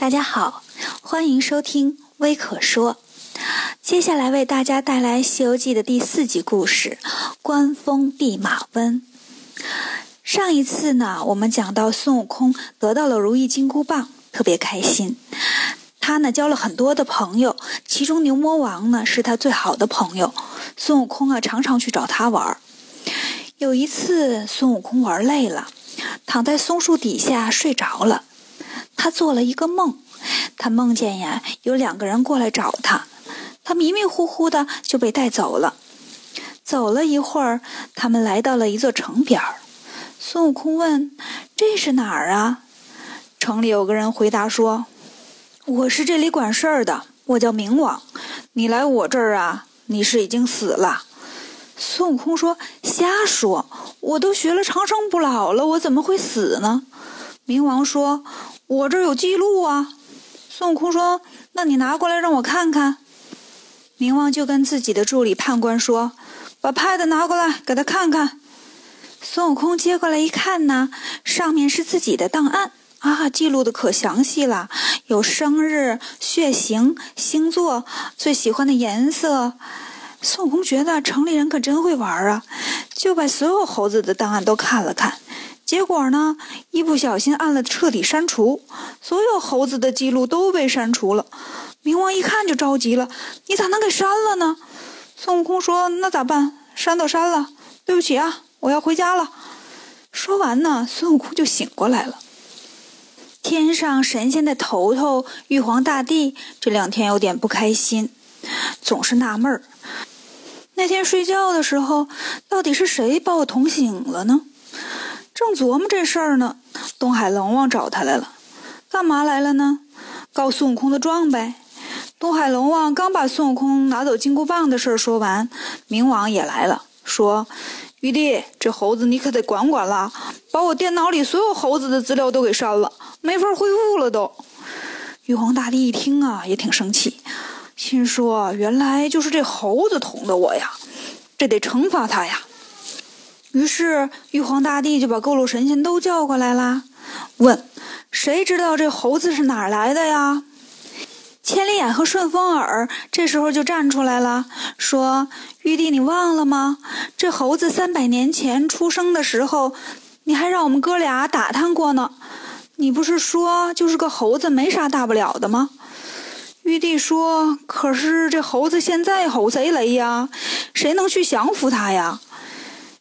大家好，欢迎收听微可说。接下来为大家带来《西游记》的第四集故事——官封弼马温。上一次呢，我们讲到孙悟空得到了如意金箍棒，特别开心。他呢交了很多的朋友，其中牛魔王呢是他最好的朋友。孙悟空啊常常去找他玩。有一次，孙悟空玩累了，躺在松树底下睡着了。他做了一个梦，他梦见呀有两个人过来找他，他迷迷糊糊的就被带走了。走了一会儿，他们来到了一座城边。孙悟空问：“这是哪儿啊？”城里有个人回答说：“我是这里管事儿的，我叫明王。你来我这儿啊，你是已经死了。”孙悟空说：“瞎说！我都学了长生不老了，我怎么会死呢？”冥王说。我这有记录啊！孙悟空说：“那你拿过来让我看看。”冥王就跟自己的助理判官说：“把 pad 拿过来，给他看看。”孙悟空接过来一看呢，上面是自己的档案啊，记录的可详细了，有生日、血型、星座、最喜欢的颜色。孙悟空觉得城里人可真会玩啊，就把所有猴子的档案都看了看。结果呢，一不小心按了彻底删除，所有猴子的记录都被删除了。冥王一看就着急了：“你咋能给删了呢？”孙悟空说：“那咋办？删都删了，对不起啊，我要回家了。”说完呢，孙悟空就醒过来了。天上神仙的头头玉皇大帝这两天有点不开心，总是纳闷儿：那天睡觉的时候，到底是谁把我捅醒了呢？正琢磨这事儿呢，东海龙王找他来了，干嘛来了呢？告孙悟空的状呗。东海龙王刚把孙悟空拿走金箍棒的事儿说完，冥王也来了，说：“玉帝，这猴子你可得管管了，把我电脑里所有猴子的资料都给删了，没法恢复了都。”玉皇大帝一听啊，也挺生气，心说：“原来就是这猴子捅的我呀，这得惩罚他呀。”于是，玉皇大帝就把各路神仙都叫过来啦，问：“谁知道这猴子是哪儿来的呀？”千里眼和顺风耳这时候就站出来了，说：“玉帝，你忘了吗？这猴子三百年前出生的时候，你还让我们哥俩打探过呢。你不是说就是个猴子，没啥大不了的吗？”玉帝说：“可是这猴子现在吼贼雷呀，谁能去降服他呀？”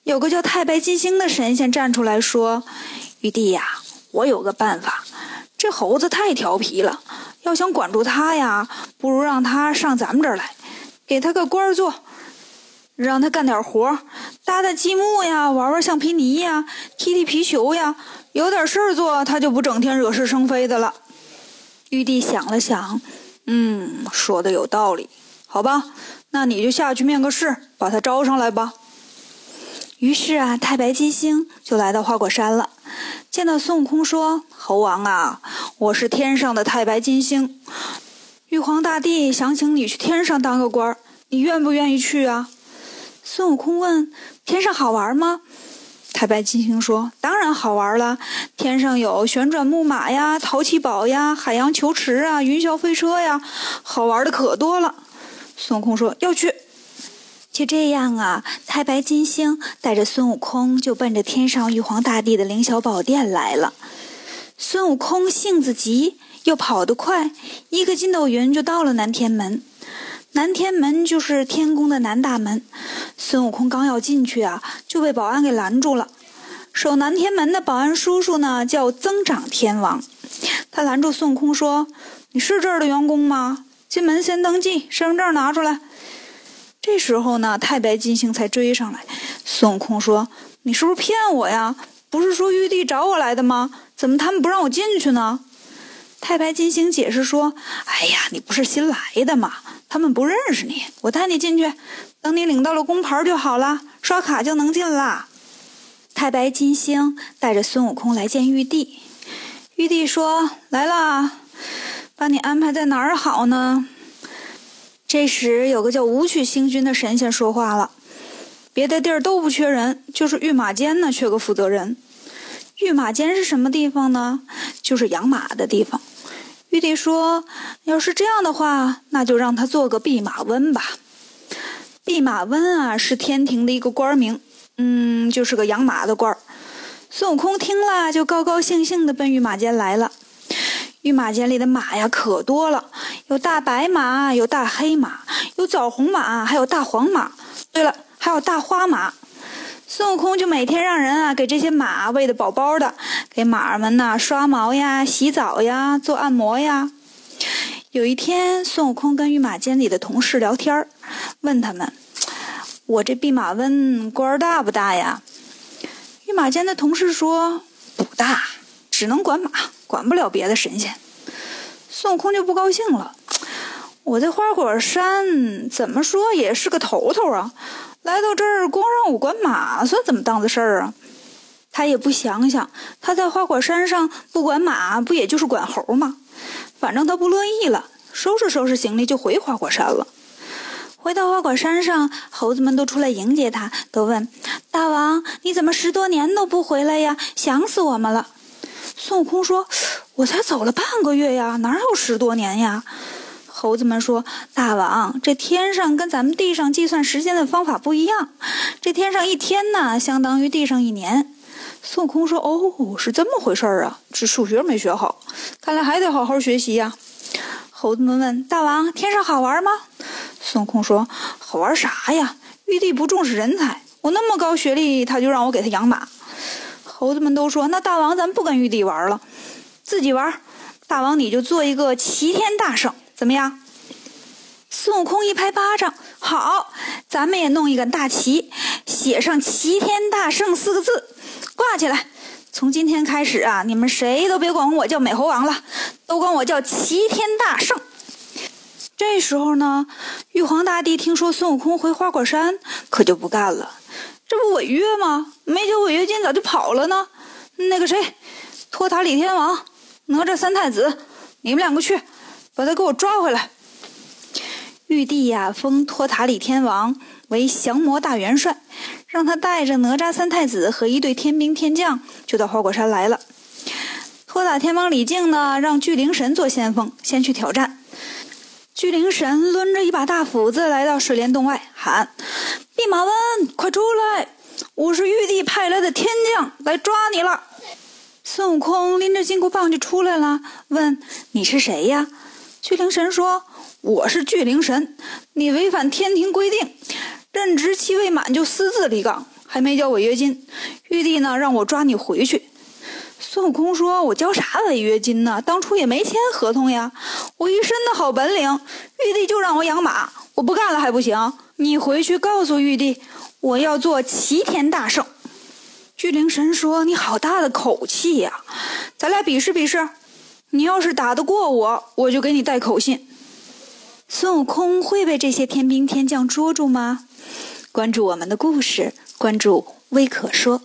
有个叫太白金星的神仙站出来说：“玉帝呀，我有个办法。这猴子太调皮了，要想管住他呀，不如让他上咱们这儿来，给他个官儿做，让他干点活，搭搭积木呀，玩玩橡皮泥呀，踢踢皮球呀，有点事儿做，他就不整天惹是生非的了。”玉帝想了想，嗯，说的有道理，好吧，那你就下去面个试，把他招上来吧。于是啊，太白金星就来到花果山了。见到孙悟空，说：“猴王啊，我是天上的太白金星，玉皇大帝想请你去天上当个官儿，你愿不愿意去啊？”孙悟空问：“天上好玩吗？”太白金星说：“当然好玩了，天上有旋转木马呀、淘气堡呀、海洋球池啊、云霄飞车呀，好玩的可多了。”孙悟空说：“要去。”就这样啊，太白金星带着孙悟空就奔着天上玉皇大帝的凌霄宝殿来了。孙悟空性子急，又跑得快，一个筋斗云就到了南天门。南天门就是天宫的南大门。孙悟空刚要进去啊，就被保安给拦住了。守南天门的保安叔叔呢，叫增长天王。他拦住孙悟空说：“你是这儿的员工吗？进门先登记，身份证拿出来。”这时候呢，太白金星才追上来。孙悟空说：“你是不是骗我呀？不是说玉帝找我来的吗？怎么他们不让我进去呢？”太白金星解释说：“哎呀，你不是新来的吗？他们不认识你，我带你进去，等你领到了工牌就好了，刷卡就能进啦。”太白金星带着孙悟空来见玉帝。玉帝说：“来啦，把你安排在哪儿好呢？”这时，有个叫武曲星君的神仙说话了：“别的地儿都不缺人，就是御马监呢缺个负责人。御马监是什么地方呢？就是养马的地方。玉帝说：“要是这样的话，那就让他做个弼马温吧。”弼马温啊，是天庭的一个官名，嗯，就是个养马的官。孙悟空听了，就高高兴兴地奔御马监来了。御马监里的马呀，可多了，有大白马，有大黑马，有枣红马，还有大黄马。对了，还有大花马。孙悟空就每天让人啊，给这些马喂得饱饱的，给马儿们呐刷毛呀、洗澡呀、做按摩呀。有一天，孙悟空跟御马监里的同事聊天问他们：“我这弼马温官大不大呀？”御马监的同事说：“不大，只能管马，管不了别的神仙。”孙悟空就不高兴了：“我在花果山怎么说也是个头头啊，来到这儿光让我管马，算怎么档子事儿啊？”他也不想想，他在花果山上不管马，不也就是管猴吗？反正他不乐意了，收拾收拾行李就回花果山了。回到花果山上，猴子们都出来迎接他，都问：“大王，你怎么十多年都不回来呀？想死我们了。”孙悟空说：“我才走了半个月呀，哪有十多年呀？”猴子们说：“大王，这天上跟咱们地上计算时间的方法不一样，这天上一天呢，相当于地上一年。”孙悟空说：“哦，是这么回事儿啊，这数学没学好，看来还得好好学习呀。”猴子们问：“大王，天上好玩吗？”孙悟空说：“好玩啥呀？玉帝不重视人才，我那么高学历，他就让我给他养马。”猴子们都说：“那大王，咱不跟玉帝玩了，自己玩。大王你就做一个齐天大圣，怎么样？”孙悟空一拍巴掌：“好，咱们也弄一个大旗，写上‘齐天大圣’四个字，挂起来。”从今天开始啊，你们谁都别管我叫美猴王了，都管我叫齐天大圣。这时候呢，玉皇大帝听说孙悟空回花果山，可就不干了。这不违约吗？没交违约金咋就跑了呢？那个谁，托塔李天王、哪吒三太子，你们两个去，把他给我抓回来。玉帝呀，封托塔李天王为降魔大元帅。让他带着哪吒三太子和一队天兵天将，就到花果山来了。托塔天王李靖呢，让巨灵神做先锋，先去挑战。巨灵神抡着一把大斧子来到水帘洞外，喊：“弼马温，快出来！我是玉帝派来的天将，来抓你了。”孙悟空拎着金箍棒就出来了，问：“你是谁呀？”巨灵神说：“我是巨灵神，你违反天庭规定。”任职期未满就私自离岗，还没交违约金，玉帝呢让我抓你回去。孙悟空说：“我交啥违约金呢？当初也没签合同呀！我一身的好本领，玉帝就让我养马，我不干了还不行？你回去告诉玉帝，我要做齐天大圣。”巨灵神说：“你好大的口气呀！咱俩比试比试，你要是打得过我，我就给你带口信。”孙悟空会被这些天兵天将捉住吗？关注我们的故事，关注微可说。